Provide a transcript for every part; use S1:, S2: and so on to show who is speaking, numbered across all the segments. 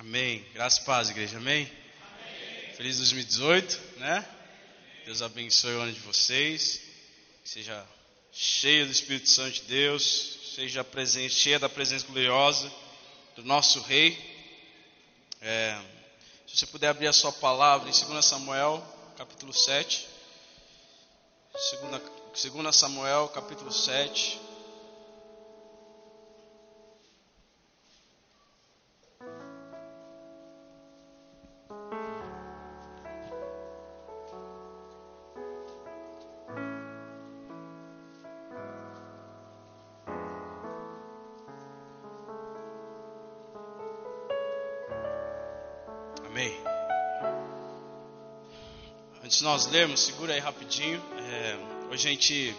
S1: Amém. Graças e paz, igreja. Amém? Amém. Feliz 2018, né? Deus abençoe o ano de vocês. Que seja cheio do Espírito Santo de Deus. Seja presente, cheia da presença gloriosa do nosso Rei. É, se você puder abrir a sua palavra em 2 Samuel, capítulo 7. 2 Samuel, capítulo 7. Nós lermos, segura aí rapidinho. É, hoje a gente,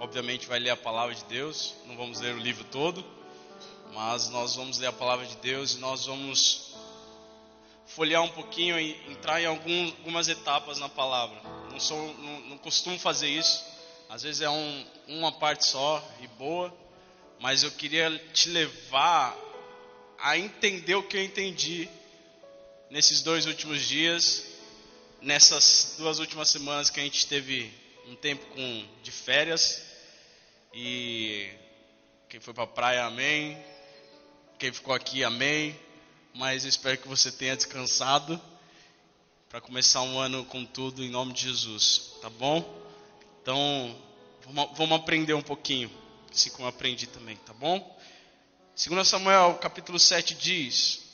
S1: obviamente, vai ler a palavra de Deus. Não vamos ler o livro todo, mas nós vamos ler a palavra de Deus e nós vamos folhear um pouquinho e entrar em algum, algumas etapas na palavra. Não, sou, não, não costumo fazer isso. Às vezes é um, uma parte só e boa, mas eu queria te levar a entender o que eu entendi nesses dois últimos dias nessas duas últimas semanas que a gente teve um tempo com, de férias e quem foi para a praia, amém. Quem ficou aqui, amém. Mas eu espero que você tenha descansado para começar um ano com tudo em nome de Jesus, tá bom? Então, vamos, vamos aprender um pouquinho, assim como eu aprendi também, tá bom? 2 Samuel capítulo 7 diz: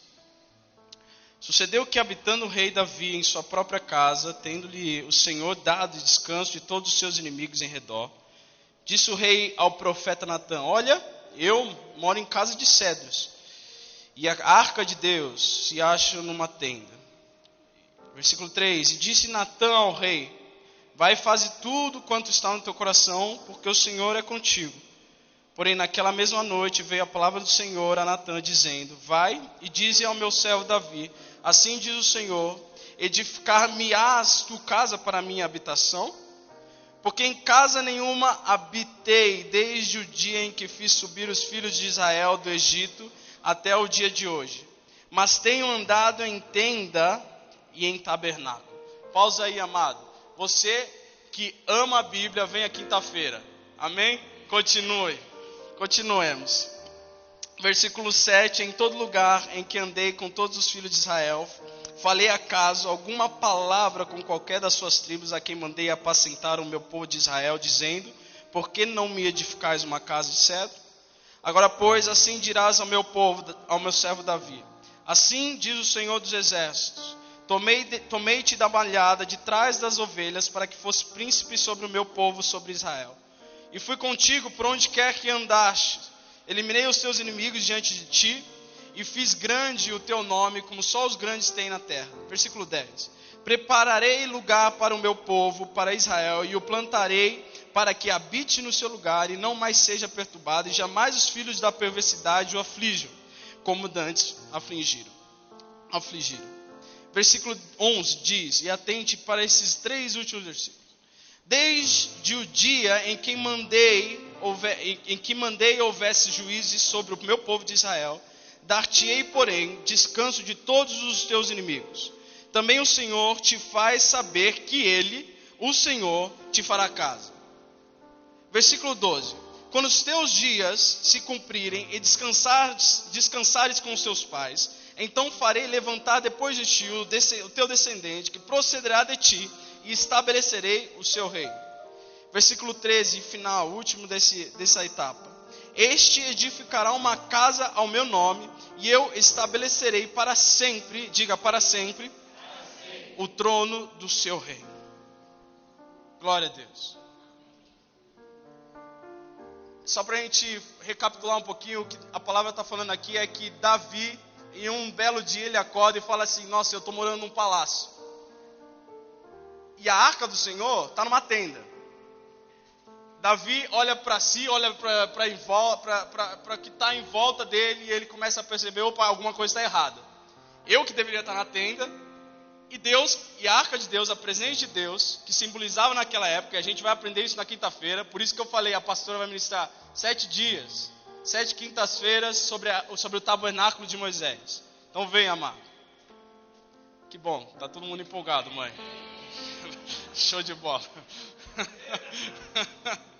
S1: Sucedeu que, habitando o rei Davi em sua própria casa, tendo-lhe o Senhor dado descanso de todos os seus inimigos em redor, disse o rei ao profeta Natã: Olha, eu moro em casa de cedros, e a arca de Deus se acha numa tenda. Versículo 3: E disse Natã ao rei: Vai e faze tudo quanto está no teu coração, porque o Senhor é contigo. Porém, naquela mesma noite veio a palavra do Senhor a Natã, dizendo: Vai e dize ao meu servo Davi: Assim diz o Senhor: Edificar-me-ás tu casa para minha habitação? Porque em casa nenhuma habitei desde o dia em que fiz subir os filhos de Israel do Egito até o dia de hoje. Mas tenho andado em tenda e em tabernáculo. Pausa aí, amado. Você que ama a Bíblia, venha quinta-feira. Amém? Continue. Continuemos versículo 7: Em todo lugar em que andei com todos os filhos de Israel, falei acaso alguma palavra com qualquer das suas tribos a quem mandei apacentar o meu povo de Israel, dizendo: Por que não me edificais uma casa de cedro? Agora, pois, assim dirás ao meu povo, ao meu servo Davi: Assim diz o Senhor dos Exércitos: Tomei-te tomei da malhada de trás das ovelhas, para que fosse príncipe sobre o meu povo, sobre Israel. E fui contigo por onde quer que andaste Eliminei os teus inimigos diante de ti e fiz grande o teu nome, como só os grandes têm na terra. Versículo 10. Prepararei lugar para o meu povo, para Israel, e o plantarei para que habite no seu lugar e não mais seja perturbado, e jamais os filhos da perversidade o aflijam, como dantes afligiram. afligiram. Versículo 11 diz: E atente para esses três últimos versículos. Desde o dia em que mandei, em que mandei houvesse juízes sobre o meu povo de Israel, dar-te-ei, porém, descanso de todos os teus inimigos. Também o Senhor te faz saber que Ele, o Senhor, te fará casa. Versículo 12: Quando os teus dias se cumprirem e descansares, descansares com os teus pais, então farei levantar depois de ti o, teu descendente, que procederá de ti, e estabelecerei o seu reino. Versículo 13, final, último desse, dessa etapa. Este edificará uma casa ao meu nome, e eu estabelecerei para sempre, diga para sempre, para sempre. o trono do seu reino. Glória a Deus. Só para a gente recapitular um pouquinho, o que a palavra está falando aqui é que Davi, em um belo dia, ele acorda e fala assim: Nossa, eu estou morando num palácio e a arca do Senhor está numa tenda. Davi olha para si, olha para o que está em volta dele e ele começa a perceber: opa, alguma coisa está errada. Eu que deveria estar na tenda, e Deus, e a arca de Deus, a presença de Deus, que simbolizava naquela época, e a gente vai aprender isso na quinta-feira, por isso que eu falei: a pastora vai ministrar sete dias, sete quintas-feiras sobre, sobre o tabernáculo de Moisés. Então vem, amado. Que bom, tá todo mundo empolgado, mãe. Show de bola.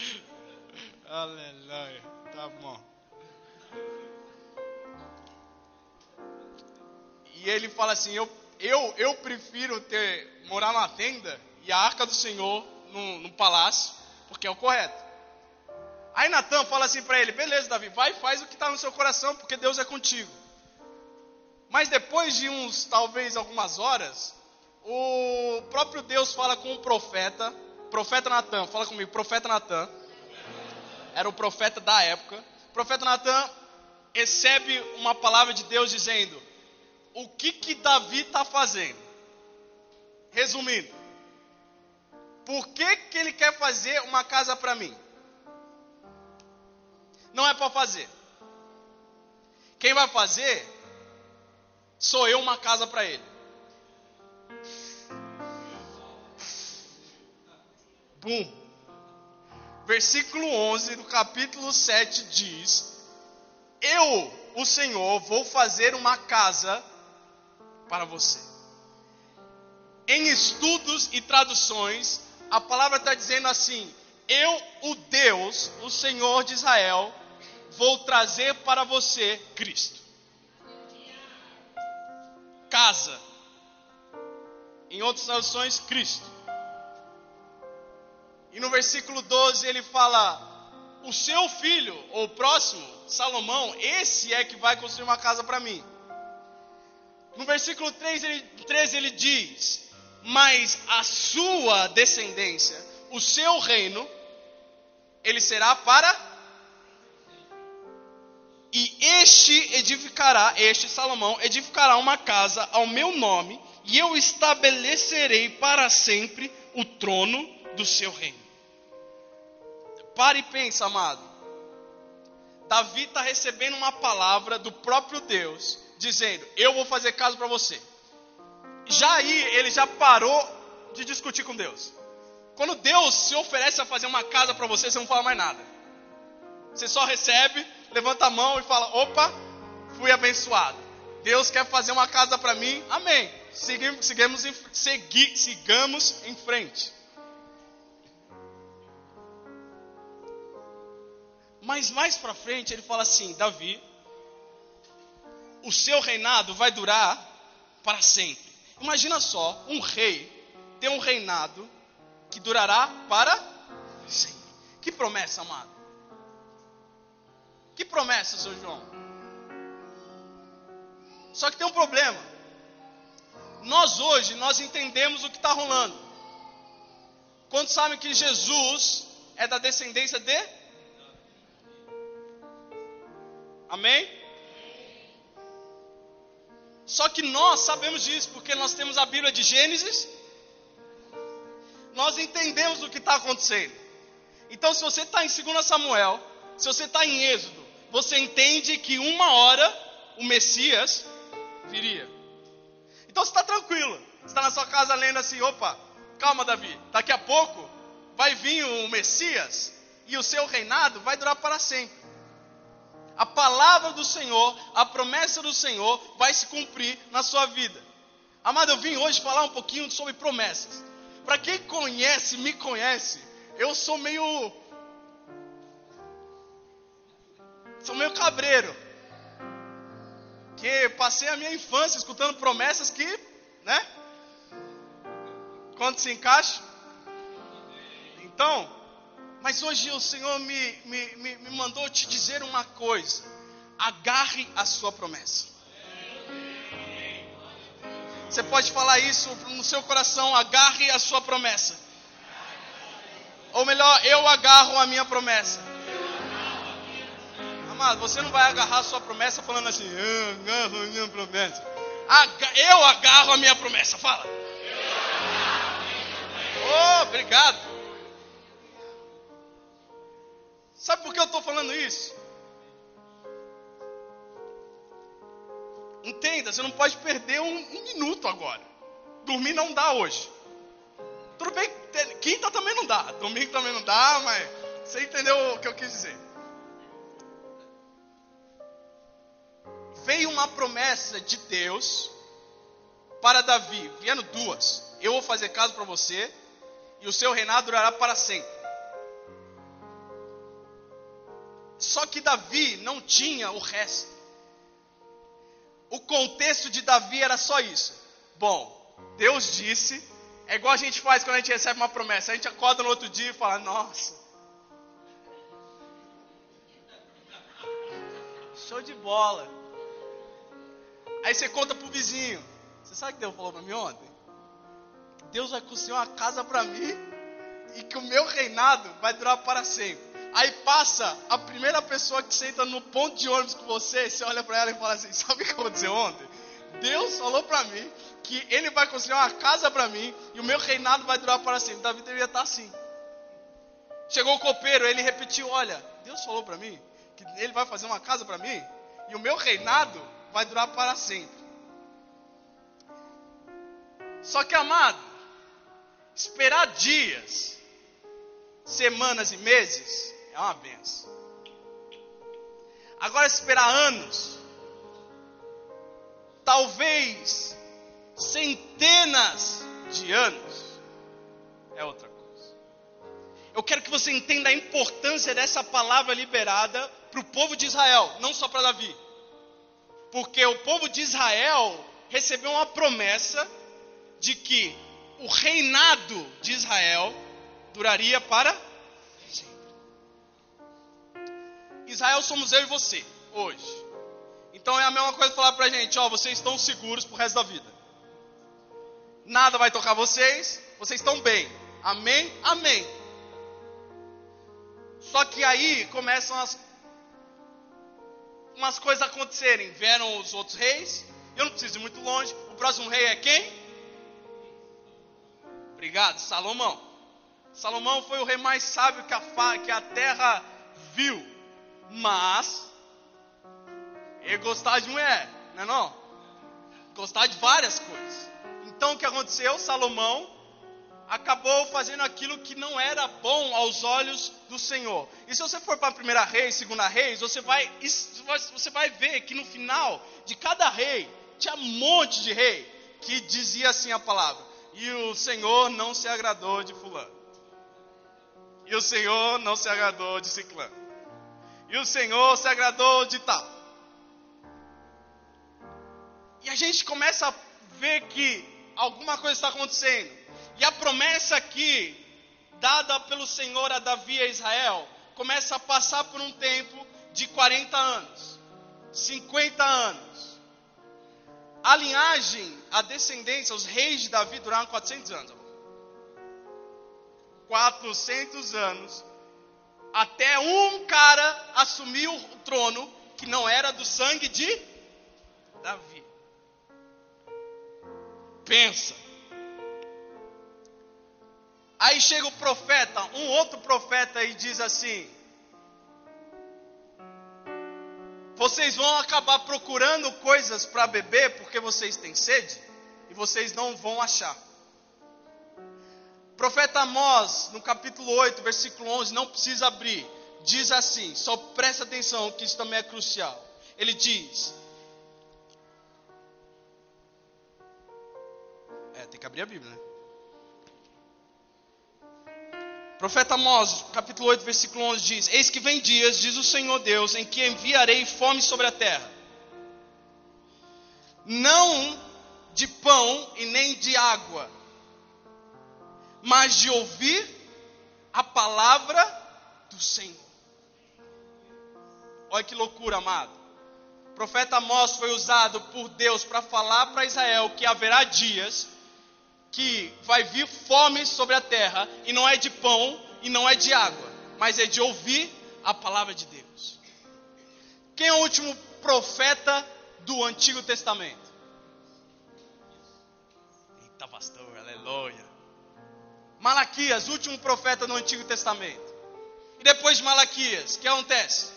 S1: Aleluia. Tá bom. E ele fala assim: eu, eu, eu prefiro ter morar numa tenda e a arca do Senhor no, no palácio, porque é o correto. Aí Natan fala assim para ele: beleza, Davi, vai e faz o que está no seu coração, porque Deus é contigo. Mas depois de uns, talvez algumas horas, o próprio Deus fala com o profeta, profeta Natan, fala comigo, profeta Natan, era o profeta da época. O profeta Natan recebe uma palavra de Deus dizendo: o que que Davi está fazendo? Resumindo, por que que ele quer fazer uma casa para mim? Não é para fazer. Quem vai fazer sou eu uma casa para ele. Bum. Versículo 11 do capítulo 7 diz: Eu, o Senhor, vou fazer uma casa para você. Em estudos e traduções, a palavra está dizendo assim: Eu, o Deus, o Senhor de Israel, vou trazer para você Cristo. Casa. Em outras traduções, Cristo. E no versículo 12 ele fala: O seu filho, ou próximo, Salomão, esse é que vai construir uma casa para mim. No versículo 3 ele, 13 ele diz: Mas a sua descendência, o seu reino, ele será para. E este edificará, este Salomão, edificará uma casa ao meu nome, e eu estabelecerei para sempre o trono do seu reino. Pare e pensa, amado. Davi está recebendo uma palavra do próprio Deus, dizendo: Eu vou fazer casa para você. Já aí, ele já parou de discutir com Deus. Quando Deus se oferece a fazer uma casa para você, você não fala mais nada. Você só recebe, levanta a mão e fala: opa, fui abençoado. Deus quer fazer uma casa para mim, amém. Seguimos, seguimos, segui, sigamos em frente. Mas mais para frente ele fala assim: Davi, o seu reinado vai durar para sempre. Imagina só, um rei ter um reinado que durará para sempre. Que promessa, amado. Que promessa, seu João. Só que tem um problema. Nós hoje, nós entendemos o que está rolando. Quantos sabem que Jesus é da descendência de? Amém? Só que nós sabemos disso porque nós temos a Bíblia de Gênesis. Nós entendemos o que está acontecendo. Então, se você está em 2 Samuel, se você está em Êxodo, você entende que uma hora o Messias viria. Então você está tranquilo. Você está na sua casa lendo assim: opa, calma, Davi. Daqui a pouco vai vir o Messias e o seu reinado vai durar para sempre a palavra do Senhor, a promessa do Senhor vai se cumprir na sua vida. Amado, eu vim hoje falar um pouquinho sobre promessas. Para quem conhece, me conhece, eu sou meio. Sou meio cabreiro. Que passei a minha infância escutando promessas que, né? Quando se encaixa. Então, mas hoje o Senhor me, me, me, me mandou te dizer uma coisa: agarre a sua promessa. Você pode falar isso no seu coração, agarre a sua promessa. Ou melhor, eu agarro a minha promessa. Amado, você não vai agarrar a sua promessa falando assim, eu agarro a minha promessa. Eu agarro a minha promessa, fala. Oh, obrigado. Sabe por que eu estou falando isso? Entenda, você não pode perder um, um, minuto agora. Dormir não dá hoje. Tudo bem, quinta também não dá, domingo também não dá, mas você entendeu o que eu quis dizer. veio uma promessa de Deus para Davi, vieram duas. Eu vou fazer caso para você, e o seu reinado durará para sempre. Só que Davi não tinha o resto. O contexto de Davi era só isso. Bom, Deus disse, é igual a gente faz quando a gente recebe uma promessa. A gente acorda no outro dia e fala: Nossa, show de bola. Aí você conta pro vizinho. Você sabe o que Deus falou para mim ontem? Deus vai construir uma casa para mim e que o meu reinado vai durar para sempre. Aí passa a primeira pessoa que senta no ponto de ônibus com você, você olha para ela e fala assim: Sabe o que aconteceu ontem? Deus falou para mim que Ele vai construir uma casa para mim e o meu reinado vai durar para sempre. Davi deveria estar assim. Chegou o copeiro, ele repetiu: Olha, Deus falou para mim que Ele vai fazer uma casa para mim e o meu reinado vai durar para sempre. Só que, amado, esperar dias, semanas e meses é uma benção. Agora, esperar anos, talvez centenas de anos, é outra coisa. Eu quero que você entenda a importância dessa palavra liberada para o povo de Israel, não só para Davi. Porque o povo de Israel recebeu uma promessa de que o reinado de Israel duraria para Israel somos eu e você, hoje. Então é a mesma coisa falar para a gente: ó, vocês estão seguros para o resto da vida. Nada vai tocar vocês, vocês estão bem. Amém? Amém. Só que aí começam as umas coisas acontecerem. Vieram os outros reis. Eu não preciso ir muito longe. O próximo rei é quem? Obrigado, Salomão. Salomão foi o rei mais sábio que a, que a terra viu. Mas ele gostava de mulher, não é não? Gostava de várias coisas. Então o que aconteceu? Salomão acabou fazendo aquilo que não era bom aos olhos do Senhor. E se você for para a primeira reis, segunda reis, você vai, você vai ver que no final de cada rei, tinha um monte de rei que dizia assim a palavra: E o Senhor não se agradou de fulano. E o Senhor não se agradou de ciclano. E o Senhor se agradou de tal. E a gente começa a ver que alguma coisa está acontecendo. E a promessa aqui, dada pelo Senhor a Davi e a Israel, começa a passar por um tempo de 40 anos, 50 anos. A linhagem, a descendência, os reis de Davi duraram 400 anos. 400 anos. Até um cara assumiu o trono que não era do sangue de Davi. Pensa. Aí chega o profeta, um outro profeta, e diz assim: Vocês vão acabar procurando coisas para beber porque vocês têm sede e vocês não vão achar. Profeta Amós, no capítulo 8, versículo 11, não precisa abrir, diz assim, só presta atenção que isso também é crucial. Ele diz: É, tem que abrir a Bíblia, né? Profeta Amós, capítulo 8, versículo 11 diz: Eis que vem dias, diz o Senhor Deus, em que enviarei fome sobre a terra. Não de pão e nem de água, mas de ouvir a palavra do Senhor. Olha que loucura, amado. O profeta Amós foi usado por Deus para falar para Israel que haverá dias que vai vir fome sobre a terra, e não é de pão e não é de água, mas é de ouvir a palavra de Deus. Quem é o último profeta do Antigo Testamento? Eita, pastor, aleluia. Malaquias, último profeta do Antigo Testamento. E depois de Malaquias, o que acontece?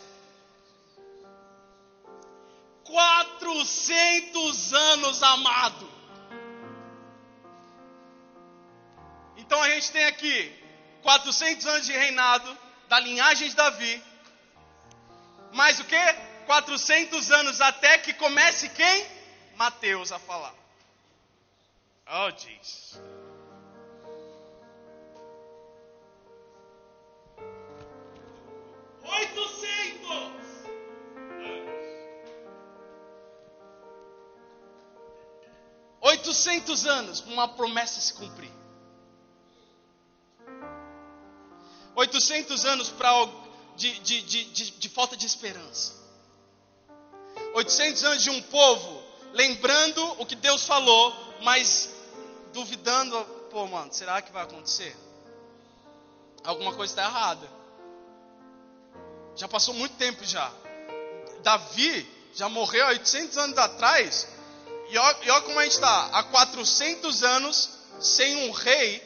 S1: 400 anos amado. Então a gente tem aqui 400 anos de reinado da linhagem de Davi. Mais o que? 400 anos até que comece quem? Mateus a falar. Oh, Jesus. 400 anos para uma promessa se cumprir. 800 anos pra, de, de, de, de, falta de esperança. 800 anos de um povo lembrando o que Deus falou, mas duvidando: pô, mano, será que vai acontecer? Alguma coisa está errada. Já passou muito tempo já. Davi já morreu 800 anos atrás e olha, como a gente está. Há 400 anos sem um rei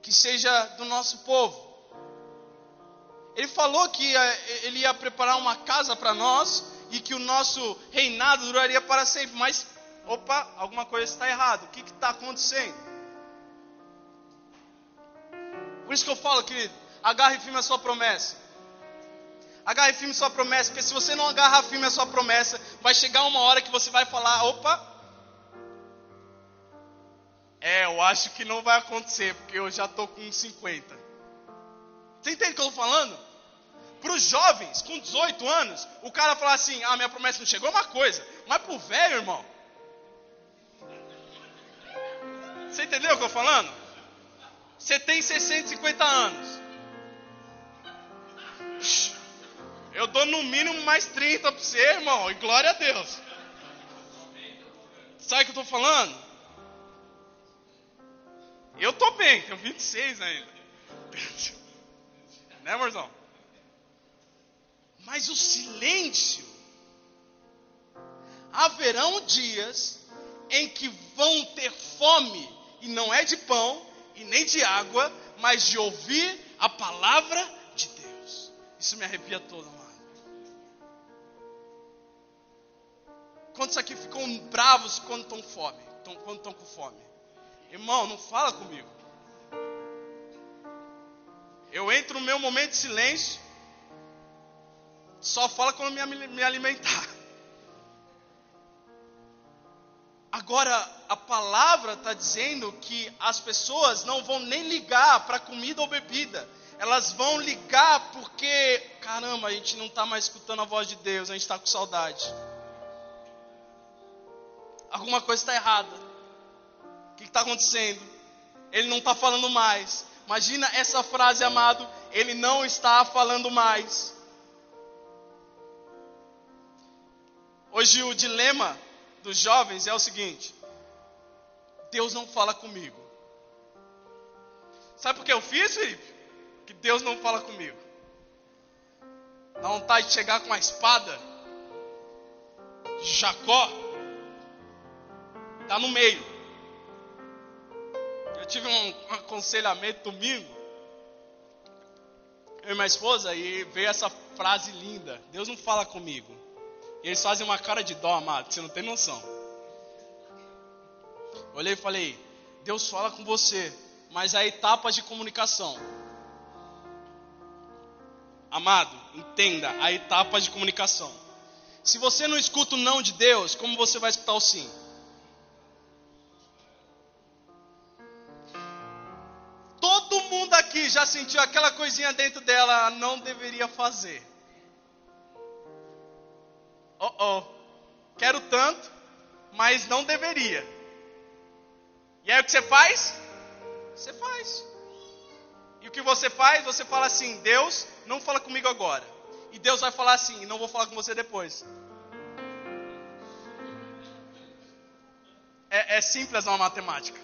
S1: que seja do nosso povo. Ele falou que ia, ele ia preparar uma casa para nós e que o nosso reinado duraria para sempre. Mas, opa, alguma coisa está errada. O que está acontecendo? Por isso que eu falo, querido, agarre firme a sua promessa. Agarre firme sua promessa, porque se você não agarrar firme a sua promessa, vai chegar uma hora que você vai falar, opa, é, eu acho que não vai acontecer, porque eu já estou com 50. Você entende o que eu estou falando? Para os jovens com 18 anos, o cara fala assim: Ah, minha promessa não chegou, é uma coisa. Mas para o velho, irmão. Você entendeu o que eu estou falando? Você tem 650 anos. Eu dou no mínimo mais 30 para você, irmão. E glória a Deus. Sabe o que eu estou falando? Eu estou bem, tenho 26 ainda. Né, amorzão? Mas o silêncio. Haverão dias em que vão ter fome, e não é de pão e nem de água, mas de ouvir a palavra de Deus. Isso me arrepia todo, amado. Quantos aqui ficam bravos quando estão fome? Quando estão com fome? Irmão, não fala comigo. Eu entro no meu momento de silêncio só fala quando me, me alimentar. Agora, a palavra está dizendo que as pessoas não vão nem ligar para comida ou bebida. Elas vão ligar porque, caramba, a gente não está mais escutando a voz de Deus, a gente está com saudade. Alguma coisa está errada. O que está acontecendo? Ele não está falando mais. Imagina essa frase, amado. Ele não está falando mais. Hoje o dilema dos jovens é o seguinte: Deus não fala comigo. Sabe por que eu fiz, Felipe? Que Deus não fala comigo. Dá vontade de chegar com uma espada. Jacó está no meio. Eu tive um, aconselhamento domingo. Eu e minha esposa, e veio essa frase linda: Deus não fala comigo. Eles fazem uma cara de dó, amado, você não tem noção. Olhei e falei: Deus fala com você, mas há etapas de comunicação. Amado, entenda, há etapas de comunicação. Se você não escuta o não de Deus, como você vai escutar o sim? Aqui já sentiu aquela coisinha dentro dela, não deveria fazer oh, oh, quero tanto, mas não deveria. E aí o que você faz? Você faz. E o que você faz? Você fala assim: Deus, não fala comigo agora. E Deus vai falar assim: não vou falar com você depois. É, é simples uma matemática.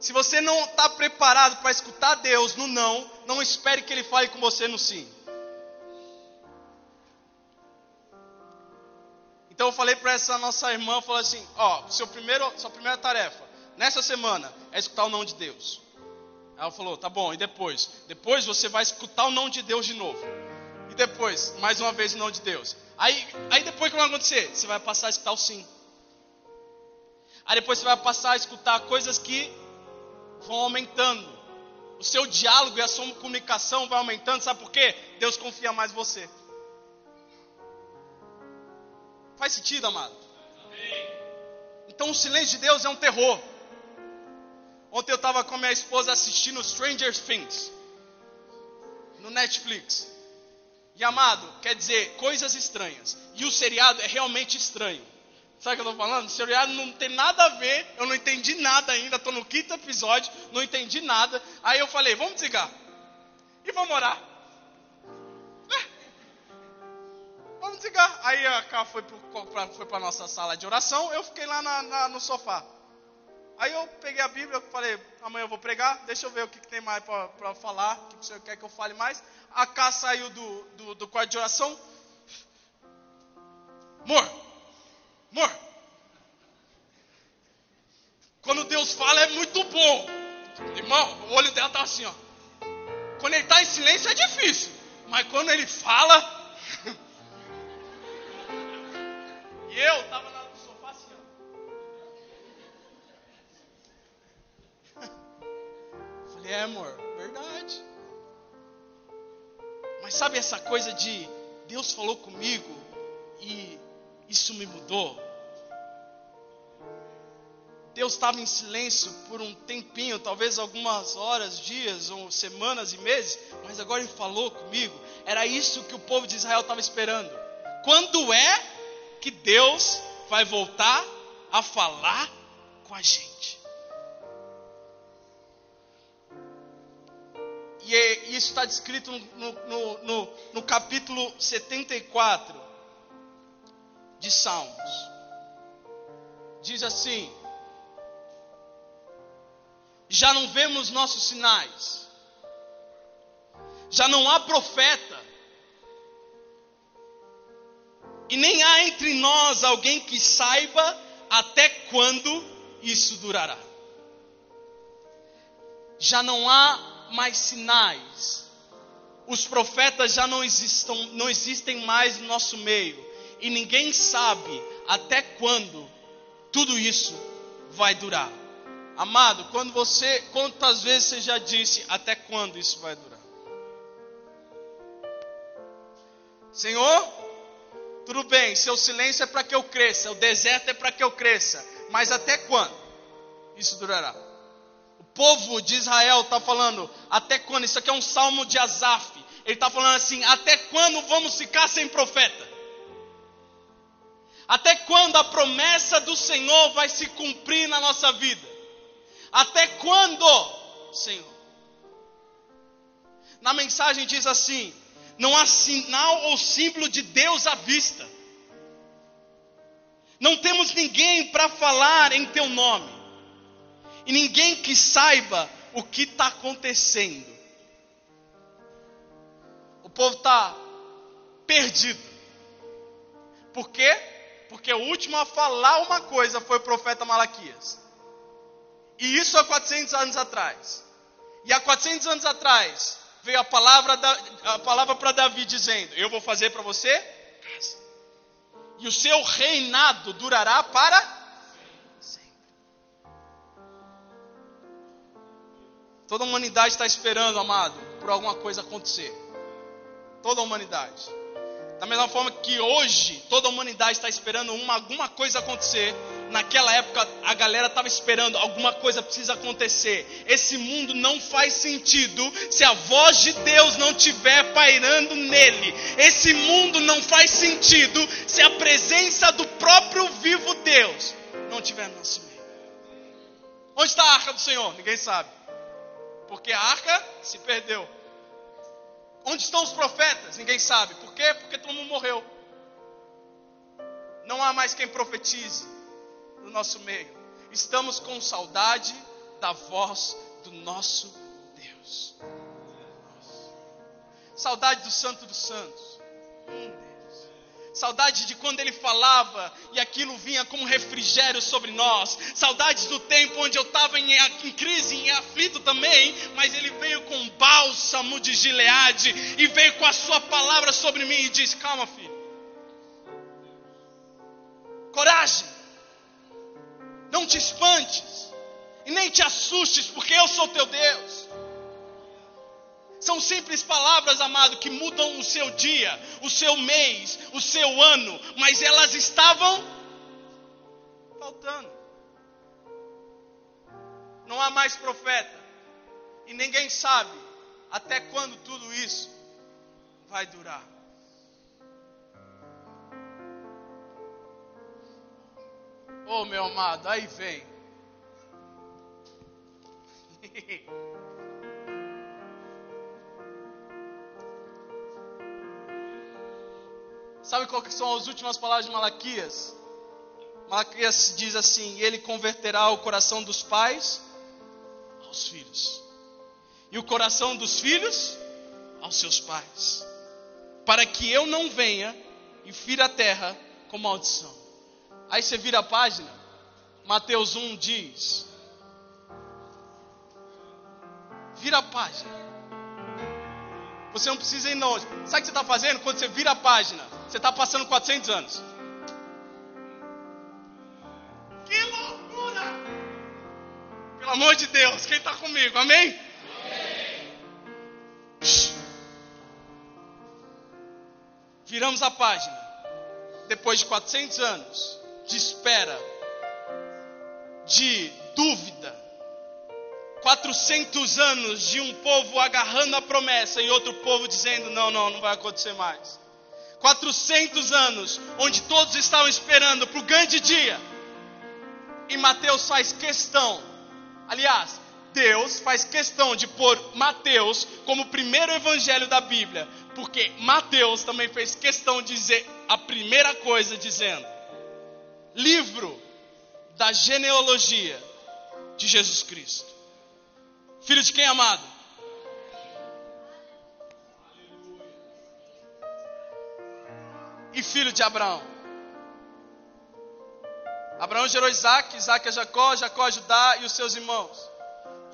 S1: Se você não está preparado para escutar Deus no não, não espere que Ele fale com você no sim. Então eu falei para essa nossa irmã, falei assim, ó, seu primeiro, sua primeira tarefa nessa semana é escutar o não de Deus. Ela falou, tá bom, e depois? Depois você vai escutar o não de Deus de novo. E depois, mais uma vez o não de Deus. Aí, aí depois o que vai acontecer? Você vai passar a escutar o sim. Aí depois você vai passar a escutar coisas que vão aumentando. O seu diálogo e a sua comunicação vai aumentando, sabe por quê? Deus confia mais em você. Faz sentido, amado? Então o silêncio de Deus é um terror. Ontem eu estava com a minha esposa assistindo Stranger Things no Netflix. E amado, quer dizer, coisas estranhas. E o seriado é realmente estranho. Sabe o que eu estou falando? O seriado não tem nada a ver, eu não entendi nada ainda, estou no quinto episódio, não entendi nada. Aí eu falei, vamos desligar. E vamos orar. É. Vamos desligar. Aí a Cá foi para a nossa sala de oração, eu fiquei lá na, na, no sofá. Aí eu peguei a Bíblia, falei, amanhã eu vou pregar, deixa eu ver o que, que tem mais para falar, o que, que o senhor quer que eu fale mais. A Cá saiu do, do, do quarto de oração. Amor. Quando Deus fala é muito bom. Irmão, o olho dela tá assim, ó. Quando ele está em silêncio é difícil. Mas quando ele fala. e eu estava lá no sofá assim, ó. Falei, é amor, verdade. Mas sabe essa coisa de Deus falou comigo e isso me mudou? Deus estava em silêncio por um tempinho, talvez algumas horas, dias ou semanas e meses, mas agora Ele falou comigo. Era isso que o povo de Israel estava esperando. Quando é que Deus vai voltar a falar com a gente? E é, isso está descrito no, no, no, no capítulo 74 de Salmos. Diz assim: já não vemos nossos sinais, já não há profeta, e nem há entre nós alguém que saiba até quando isso durará. Já não há mais sinais, os profetas já não, existam, não existem mais no nosso meio, e ninguém sabe até quando tudo isso vai durar. Amado, quando você, quantas vezes você já disse, até quando isso vai durar? Senhor, tudo bem, seu silêncio é para que eu cresça, o deserto é para que eu cresça, mas até quando isso durará? O povo de Israel está falando, até quando? Isso aqui é um salmo de Asaf. Ele está falando assim: até quando vamos ficar sem profeta? Até quando a promessa do Senhor vai se cumprir na nossa vida? Até quando, Senhor? Na mensagem diz assim: não há sinal ou símbolo de Deus à vista. Não temos ninguém para falar em teu nome. E ninguém que saiba o que está acontecendo. O povo está perdido. Por quê? Porque o último a falar uma coisa foi o profeta Malaquias. E isso há 400 anos atrás. E há 400 anos atrás veio a palavra, da, a palavra para Davi dizendo: Eu vou fazer para você casa. E o seu reinado durará para sempre. Toda a humanidade está esperando, amado, por alguma coisa acontecer. Toda a humanidade. Da mesma forma que hoje toda a humanidade está esperando uma, alguma coisa acontecer naquela época a galera estava esperando, alguma coisa precisa acontecer. Esse mundo não faz sentido se a voz de Deus não estiver pairando nele. Esse mundo não faz sentido se a presença do próprio vivo Deus não estiver no nosso meio. Onde está a arca do Senhor? Ninguém sabe. Porque a arca se perdeu. Onde estão os profetas? Ninguém sabe. Por quê? Porque todo mundo morreu. Não há mais quem profetize no nosso meio. Estamos com saudade da voz do nosso Deus. Saudade do Santo dos Santos. Hum, Saudade de quando ele falava e aquilo vinha como refrigério sobre nós. Saudades do tempo onde eu estava em, em, crise, em aflito também, mas ele veio com bálsamo de Gileade e veio com a sua palavra sobre mim e disse: Calma, filho. Coragem. Não te espantes e nem te assustes, porque eu sou teu Deus. São simples palavras, amado, que mudam o seu dia, o seu mês, o seu ano, mas elas estavam faltando. Não há mais profeta, e ninguém sabe até quando tudo isso vai durar. Oh, meu amado, aí vem. Sabe qual que são as últimas palavras de Malaquias? Malaquias diz assim: Ele converterá o coração dos pais aos filhos, e o coração dos filhos aos seus pais, para que eu não venha e fira a terra com maldição. Aí você vira a página, Mateus 1 diz: Vira a página. Você não precisa ir longe. Sabe o que você está fazendo quando você vira a página? Você está passando 400 anos. Que loucura! Pelo amor de Deus, quem está comigo? Amém? Amém. Viramos a página. Depois de 400 anos de espera, de dúvida, 400 anos de um povo agarrando a promessa e outro povo dizendo: não, não, não vai acontecer mais. 400 anos, onde todos estavam esperando para o grande dia. E Mateus faz questão, aliás, Deus faz questão de pôr Mateus como o primeiro evangelho da Bíblia, porque Mateus também fez questão de dizer a primeira coisa, dizendo: livro da genealogia de Jesus Cristo. Filho de quem amado? e filho de Abraão. Abraão gerou Isaac, Isaac a Jacó, Jacó a Judá e os seus irmãos.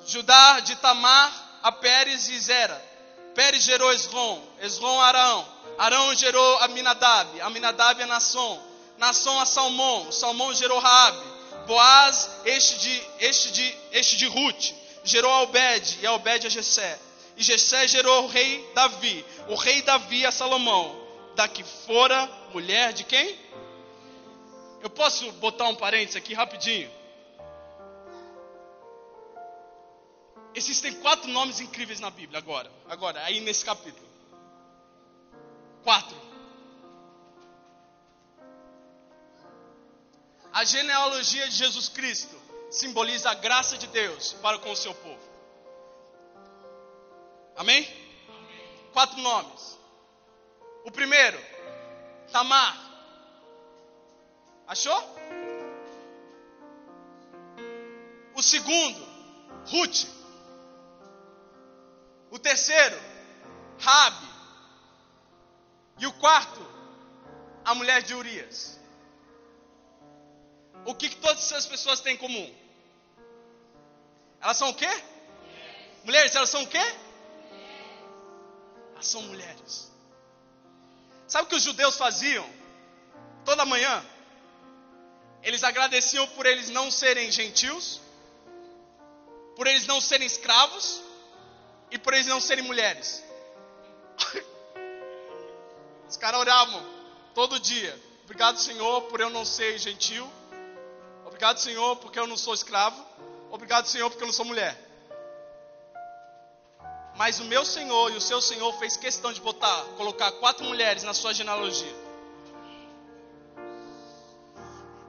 S1: Judá de Tamar a Pérez e Zera. Pérez gerou Esrom, Esrom a Arão. Arão gerou Aminadab, Aminadab a Nasson. Nasson a Salmão, Salmão gerou Raabe. Boaz, este de, este de, este de Ruth, gerou Albed e Albed a Jessé. E Jessé gerou o rei Davi, o rei Davi a Salomão da que fora mulher de quem? Eu posso botar um parênteses aqui rapidinho? Existem quatro nomes incríveis na Bíblia agora, agora, aí nesse capítulo. Quatro. A genealogia de Jesus Cristo simboliza a graça de Deus para com o seu povo. Amém? Amém. Quatro nomes. O primeiro, Tamar. Achou? O segundo, Ruth. O terceiro, Rabi. E o quarto, a mulher de Urias. O que, que todas essas pessoas têm em comum? Elas são o quê? Mulheres. mulheres elas são o quê? Mulheres. Elas são mulheres. Sabe o que os judeus faziam? Toda manhã, eles agradeciam por eles não serem gentios, por eles não serem escravos e por eles não serem mulheres. Os caras oravam todo dia. Obrigado, Senhor, por eu não ser gentil. Obrigado, Senhor, porque eu não sou escravo. Obrigado, Senhor, porque eu não sou mulher. Mas o meu Senhor e o seu Senhor fez questão de botar, colocar quatro mulheres na sua genealogia.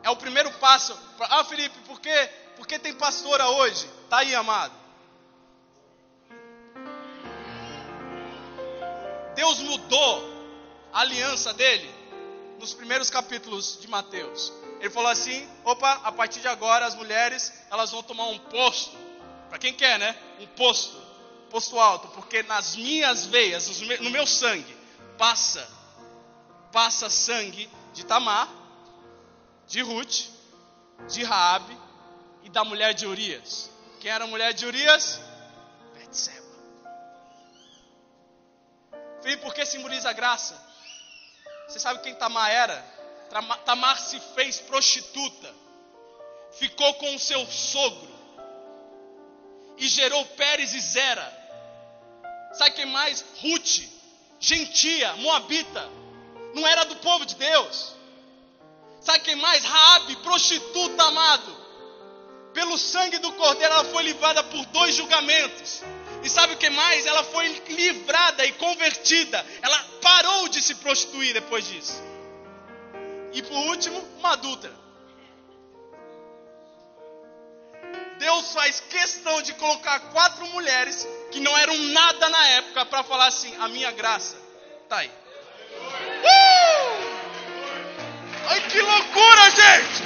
S1: É o primeiro passo. Ah, Felipe, por que, por que tem pastora hoje? Tá aí, amado. Deus mudou a aliança dele nos primeiros capítulos de Mateus. Ele falou assim: opa, a partir de agora as mulheres elas vão tomar um posto. Para quem quer, né? Um posto posto alto, porque nas minhas veias, no meu sangue, passa, passa sangue de Tamar, de Ruth, de Raabe e da mulher de Urias. Quem era a mulher de Urias? Betseba. Filho, por que simboliza a graça? Você sabe quem Tamar era? Tamar se fez prostituta, ficou com o seu sogro e gerou Pérez e Zera. Sabe quem mais? Ruth, gentia, moabita. Não era do povo de Deus. Sabe quem mais? Raabe, prostituta, amado. Pelo sangue do cordeiro ela foi livrada por dois julgamentos. E sabe o que mais? Ela foi livrada e convertida. Ela parou de se prostituir depois disso. E por último, uma adulta. Deus faz questão de colocar quatro mulheres que não eram nada na época para falar assim: a minha graça tá aí. Uh! Ai que loucura, gente!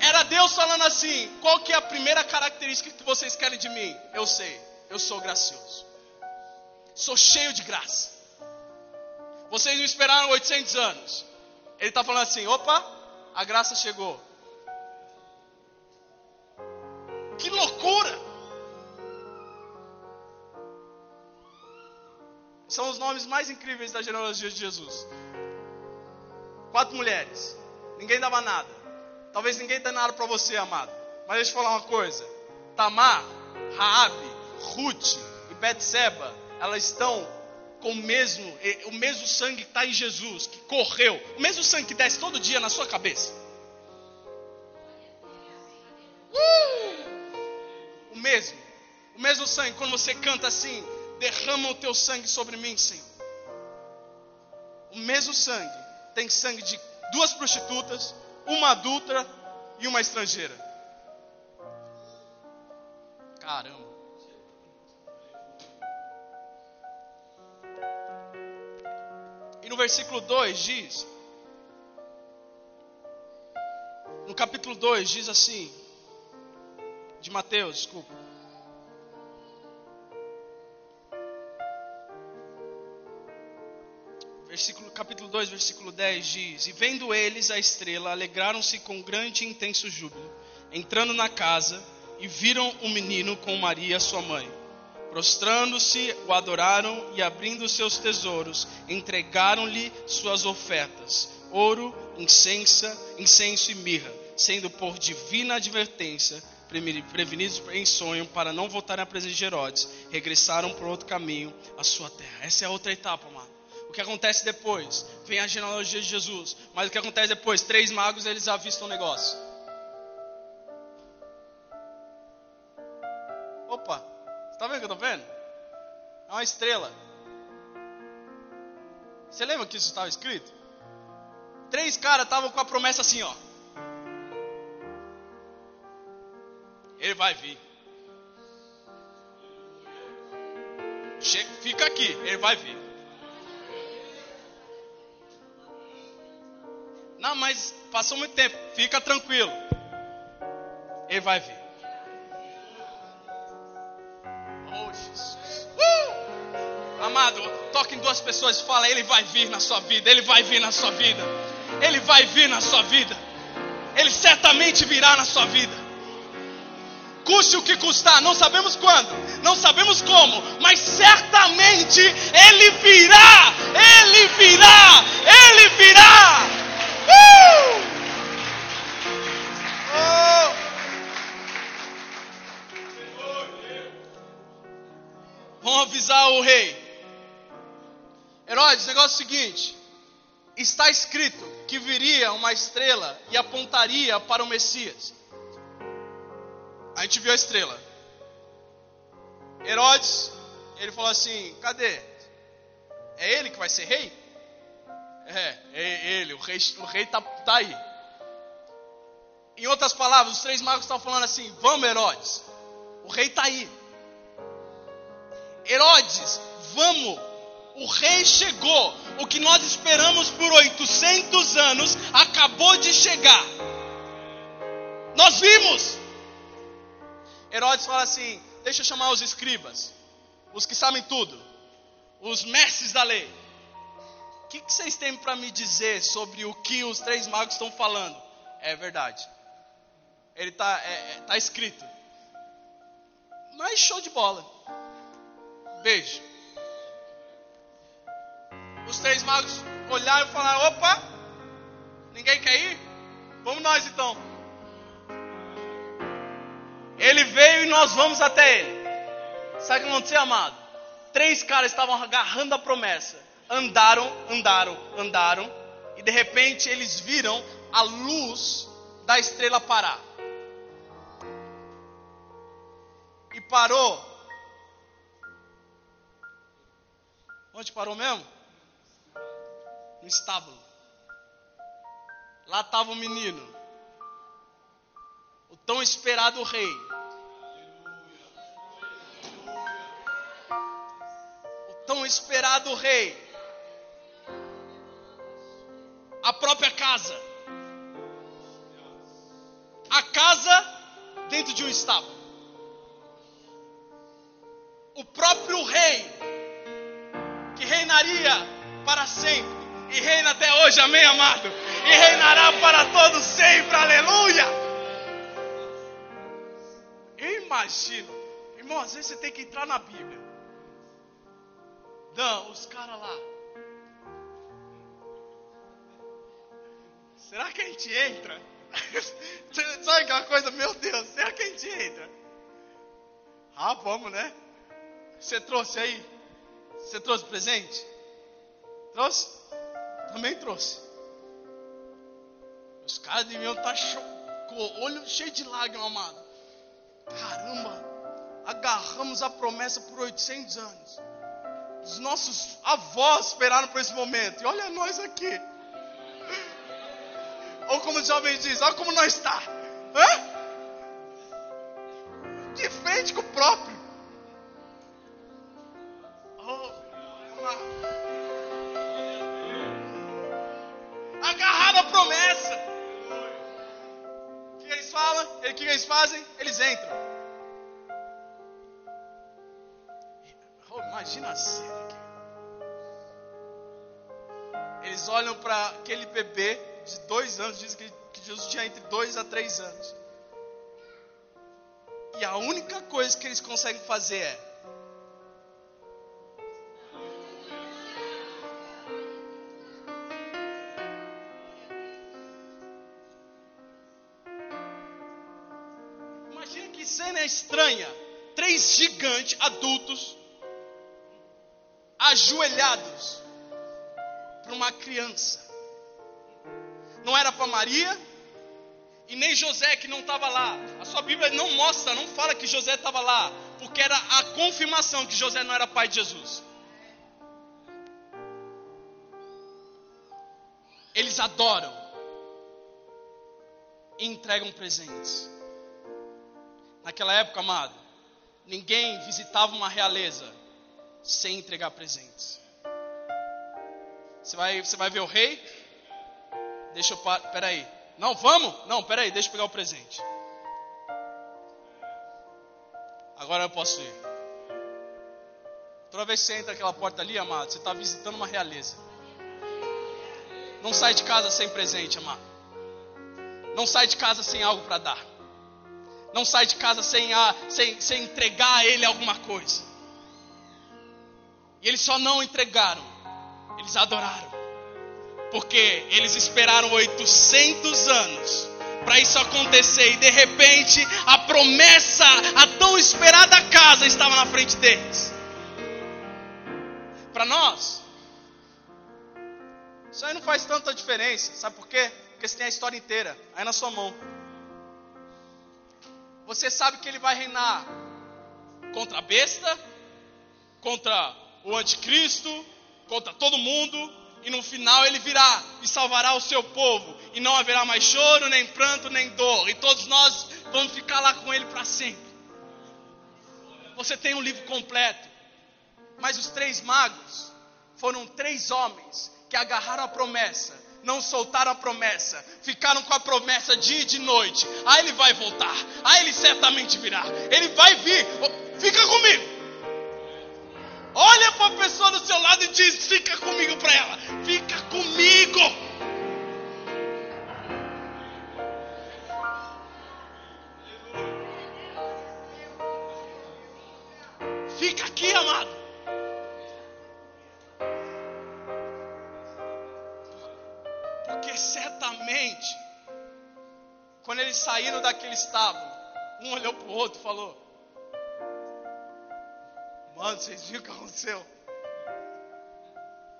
S1: Era Deus falando assim: qual que é a primeira característica que vocês querem de mim? Eu sei, eu sou gracioso, sou cheio de graça. Vocês não esperaram 800 anos. Ele está falando assim: opa, a graça chegou. Que loucura! São os nomes mais incríveis da genealogia de Jesus. Quatro mulheres, ninguém dava nada. Talvez ninguém tenha nada para você, amado. Mas deixa eu falar uma coisa: Tamar, Raabe, Ruth e Betseba, elas estão com o mesmo, o mesmo sangue que está em Jesus, que correu, o mesmo sangue que desce todo dia na sua cabeça. Uh! O mesmo, o mesmo sangue, quando você canta assim, derrama o teu sangue sobre mim, Senhor. O mesmo sangue, tem sangue de duas prostitutas, uma adulta e uma estrangeira. Caramba. No versículo 2 diz: No capítulo 2 diz assim, de Mateus, desculpa. Versículo, capítulo 2, versículo 10 diz: E vendo eles a estrela, alegraram-se com grande e intenso júbilo, entrando na casa, e viram o menino com Maria, sua mãe. Prostrando-se, o adoraram e, abrindo seus tesouros, entregaram-lhe suas ofertas: ouro, incensa, incenso e mirra, sendo por divina advertência prevenidos em sonho para não voltarem à presença de Herodes, regressaram por outro caminho à sua terra. Essa é a outra etapa, mano. O que acontece depois? Vem a genealogia de Jesus. Mas o que acontece depois? Três magos eles avistam o negócio. Opa, Está vendo o que eu estou vendo? É uma estrela. Você lembra que isso estava escrito? Três caras estavam com a promessa assim, ó. Ele vai vir. Fica aqui, ele vai vir. Não, mas passou muito tempo. Fica tranquilo. Ele vai vir. Amado, toque em duas pessoas e fala: Ele vai vir na sua vida, Ele vai vir na sua vida, Ele vai vir na sua vida, Ele certamente virá na sua vida. Custe o que custar, não sabemos quando, não sabemos como, mas certamente Ele virá, Ele virá, Ele virá. Uh! Oh! Vamos avisar o rei. Negócio seguinte: está escrito que viria uma estrela e apontaria para o Messias. A gente viu a estrela. Herodes, ele falou assim: cadê? É ele que vai ser rei? É, é ele, o rei o rei está tá aí. Em outras palavras, os três magos estão falando assim: vamos, Herodes, o rei está aí. Herodes, vamos, o rei chegou. O que nós esperamos por 800 anos acabou de chegar. Nós vimos. Herodes fala assim: Deixa eu chamar os escribas, os que sabem tudo, os mestres da lei. O que, que vocês têm para me dizer sobre o que os três magos estão falando? É verdade. Ele está é, é, tá escrito. Mas show de bola. Beijo. Os três magos olharam e falaram: opa, ninguém quer ir? Vamos nós então. Ele veio e nós vamos até ele. Sabe o que aconteceu, amado? Três caras estavam agarrando a promessa. Andaram, andaram, andaram. E de repente eles viram a luz da estrela parar. E parou. Onde parou mesmo? No estábulo. Lá estava o menino. O tão esperado rei. O tão esperado rei. A própria casa. A casa dentro de um estábulo. O próprio rei que reinaria para sempre e reina até hoje, amém, amado? E reinará para todos sempre, aleluia! Eu imagino, irmão, às vezes você tem que entrar na Bíblia. Não, os caras lá. Será que a gente entra? Sabe aquela coisa, meu Deus, será que a gente entra? Ah, vamos, né? Você trouxe aí? Você trouxe presente? Trouxe? Também trouxe. Os caras deviam estar com o olho cheio de lágrimas, amado. Caramba, agarramos a promessa por 800 anos. Os nossos avós esperaram por esse momento. E olha nós aqui. Ou como os jovens dizem, olha como nós está. Hã? De frente com o próprio. Eles fazem? Eles entram. Oh, imagina a cena aqui. Eles olham para aquele bebê de dois anos, diz que, que Jesus tinha entre dois a três anos. E a única coisa que eles conseguem fazer é adultos ajoelhados para uma criança. Não era para Maria e nem José que não estava lá. A sua Bíblia não mostra, não fala que José estava lá, porque era a confirmação que José não era pai de Jesus. Eles adoram e entregam presentes. Naquela época, amado, ninguém visitava uma realeza sem entregar presentes. Você vai, você vai ver o rei? Deixa eu. Peraí. Não, vamos? Não, peraí, deixa eu pegar o presente. Agora eu posso ir. Toda vez que você entra naquela porta ali, amado, você está visitando uma realeza. Não sai de casa sem presente, amado. Não sai de casa sem algo para dar. Não sai de casa sem, a, sem, sem entregar a ele alguma coisa. E eles só não entregaram, eles adoraram. Porque eles esperaram 800 anos para isso acontecer. E de repente, a promessa, a tão esperada casa estava na frente deles. Para nós, isso aí não faz tanta diferença. Sabe por quê? Porque você tem a história inteira aí na sua mão. Você sabe que ele vai reinar contra a besta, contra o anticristo, contra todo mundo, e no final ele virá e salvará o seu povo, e não haverá mais choro, nem pranto, nem dor, e todos nós vamos ficar lá com ele para sempre. Você tem um livro completo, mas os três magos foram três homens que agarraram a promessa, não soltaram a promessa, ficaram com a promessa dia e de noite. Ah, ele vai voltar, ah, ele certamente virá, ele vai vir, fica comigo. Olha para a pessoa do seu lado e diz: Fica comigo para ela, fica comigo. Fica aqui, amado. Porque certamente, quando eles saíram daquele estábulo, Um olhou para o outro e falou: Mano, vocês viram o que aconteceu?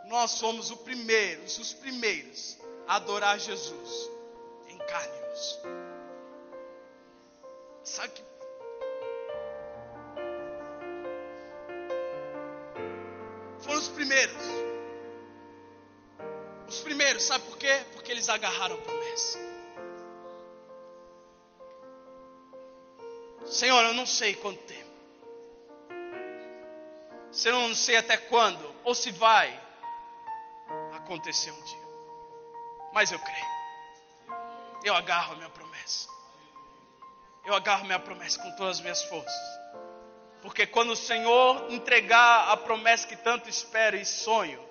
S1: Nós somos os primeiros, os primeiros a adorar Jesus em carne e. Sabe que foram os primeiros. Os primeiros, sabe por quê? Porque eles agarraram a promessa. Senhor, eu não sei quanto tempo. Senhor, eu não sei até quando. Ou se vai acontecer um dia. Mas eu creio. Eu agarro a minha promessa. Eu agarro a minha promessa com todas as minhas forças. Porque quando o Senhor entregar a promessa que tanto espero e sonho,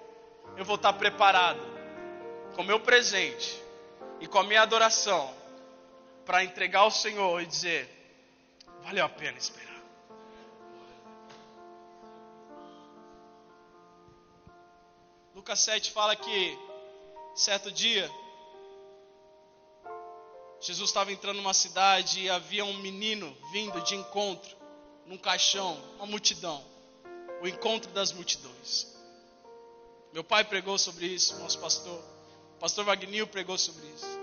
S1: eu vou estar preparado com o meu presente e com a minha adoração para entregar ao Senhor e dizer: valeu a pena esperar. Lucas 7 fala que certo dia Jesus estava entrando numa cidade e havia um menino vindo de encontro num caixão, uma multidão, o encontro das multidões. Meu pai pregou sobre isso, nosso pastor, pastor Wagner pregou sobre isso.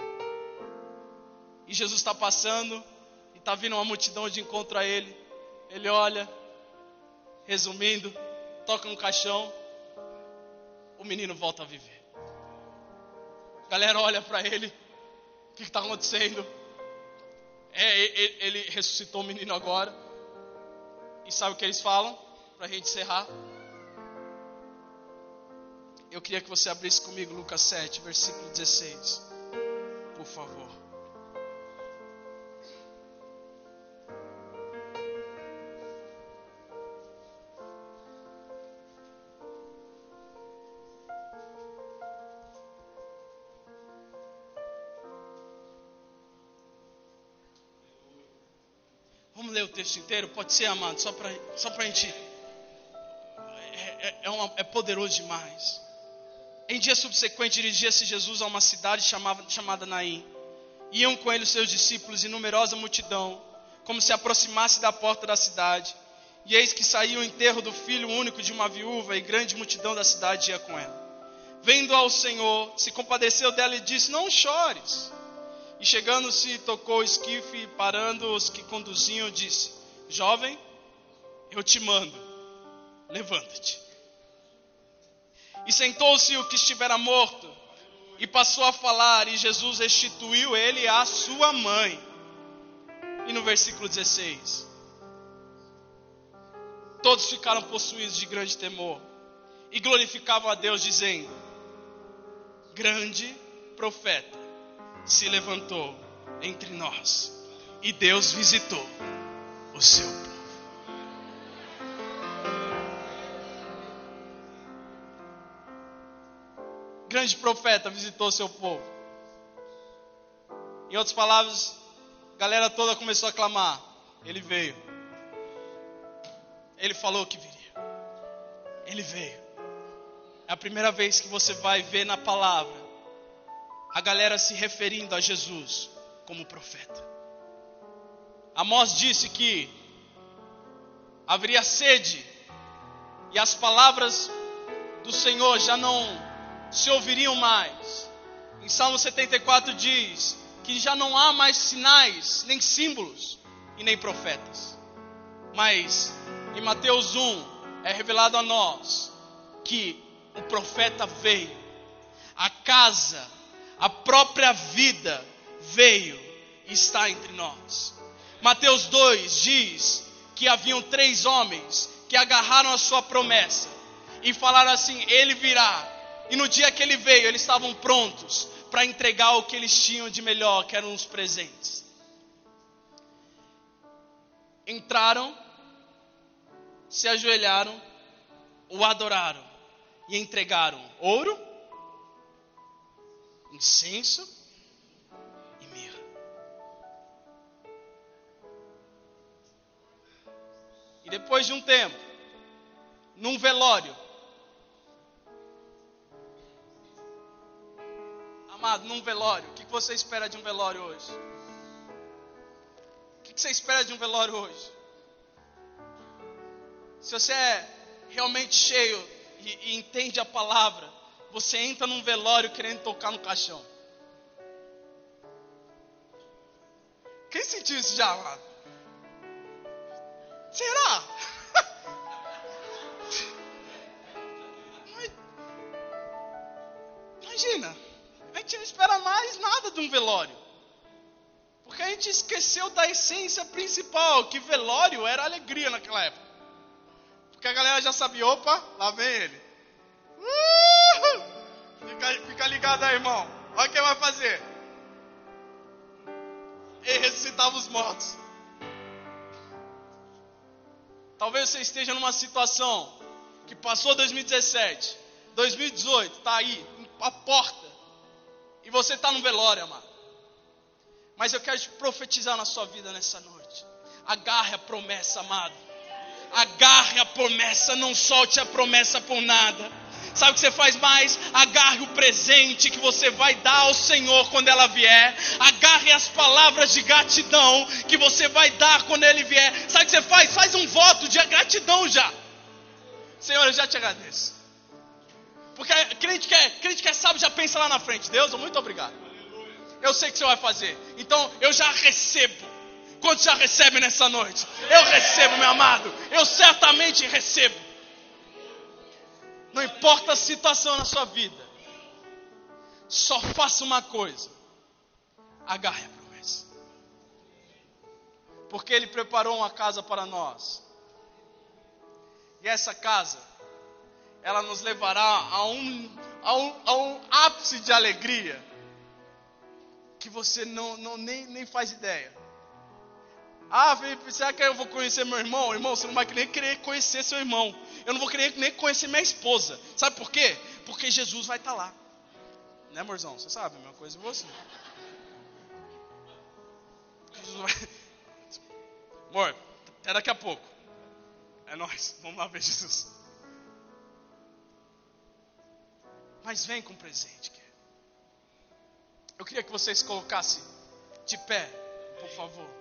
S1: E Jesus está passando e está vindo uma multidão de encontro a ele. Ele olha, resumindo, toca no caixão, o menino volta a viver. A galera olha para ele, o que está acontecendo? É, ele, ele ressuscitou o menino agora. E sabe o que eles falam? Para a gente encerrar. Eu queria que você abrisse comigo Lucas 7, versículo 16. Por favor. ler o texto inteiro? Pode ser, amado, só para só a gente. É, é, é, uma, é poderoso demais. Em dia subsequente, dirigia-se Jesus a uma cidade chamada, chamada Naim. Iam com ele os seus discípulos e numerosa multidão, como se aproximasse da porta da cidade. E eis que saiu o enterro do filho único de uma viúva, e grande multidão da cidade ia com ela. Vendo ao Senhor, se compadeceu dela e disse: Não chores. E chegando-se, tocou o esquife e parando os que conduziam, disse: Jovem, eu te mando, levanta-te. E sentou-se o que estivera morto, e passou a falar, e Jesus restituiu ele à sua mãe. E no versículo 16: Todos ficaram possuídos de grande temor, e glorificavam a Deus, dizendo: Grande profeta se levantou entre nós e Deus visitou o seu povo. Grande profeta visitou seu povo. Em outras palavras, a galera toda começou a clamar. Ele veio. Ele falou que viria. Ele veio. É a primeira vez que você vai ver na palavra a galera se referindo a Jesus como profeta. Amós disse que haveria sede e as palavras do Senhor já não se ouviriam mais. Em Salmo 74 diz que já não há mais sinais, nem símbolos e nem profetas. Mas em Mateus 1 é revelado a nós que o profeta veio, a casa a própria vida veio e está entre nós. Mateus 2 diz que haviam três homens que agarraram a sua promessa e falaram assim: Ele virá. E no dia que ele veio, eles estavam prontos para entregar o que eles tinham de melhor, que eram os presentes. Entraram, se ajoelharam, o adoraram e entregaram ouro, incenso e mirra. E depois de um tempo, num velório, num velório, o que você espera de um velório hoje? O que você espera de um velório hoje? Se você é realmente cheio e, e entende a palavra, você entra num velório querendo tocar no caixão. Quem sentiu isso já? Será? Imagina, gente não espera mais nada de um velório. Porque a gente esqueceu da essência principal, que velório era alegria naquela época. Porque a galera já sabia, opa, lá vem ele. Uh! Fica, fica ligado aí, irmão. Olha o que vai fazer. Ele ressuscitava os mortos. Talvez você esteja numa situação que passou 2017, 2018, está aí, a porta, e você está no velório, amado. Mas eu quero te profetizar na sua vida nessa noite. Agarre a promessa, amado. Agarre a promessa, não solte a promessa por nada. Sabe o que você faz mais? Agarre o presente que você vai dar ao Senhor quando ela vier. Agarre as palavras de gratidão que você vai dar quando ele vier. Sabe o que você faz? Faz um voto de gratidão já. Senhor, eu já te agradeço. Porque crente que, é, crente que é sábio já pensa lá na frente. Deus, muito obrigado. Eu sei que você vai fazer. Então eu já recebo. Quantos já recebem nessa noite? Eu recebo, meu amado. Eu certamente recebo. Não importa a situação na sua vida. Só faça uma coisa. Agarre a promessa. Porque Ele preparou uma casa para nós. E essa casa, ela nos levará a um, a um, a um ápice de alegria que você não, não nem, nem faz ideia. Ah, Felipe, será que eu vou conhecer meu irmão? Irmão, você não vai nem querer conhecer seu irmão. Eu não vou querer nem conhecer minha esposa. Sabe por quê? Porque Jesus vai estar lá. Né, amorzão? Você sabe a mesma coisa que você. Jesus vai... Amor, até daqui a pouco. É nós. Vamos lá ver Jesus. Mas vem com presente. Eu queria que vocês colocassem de pé, por favor.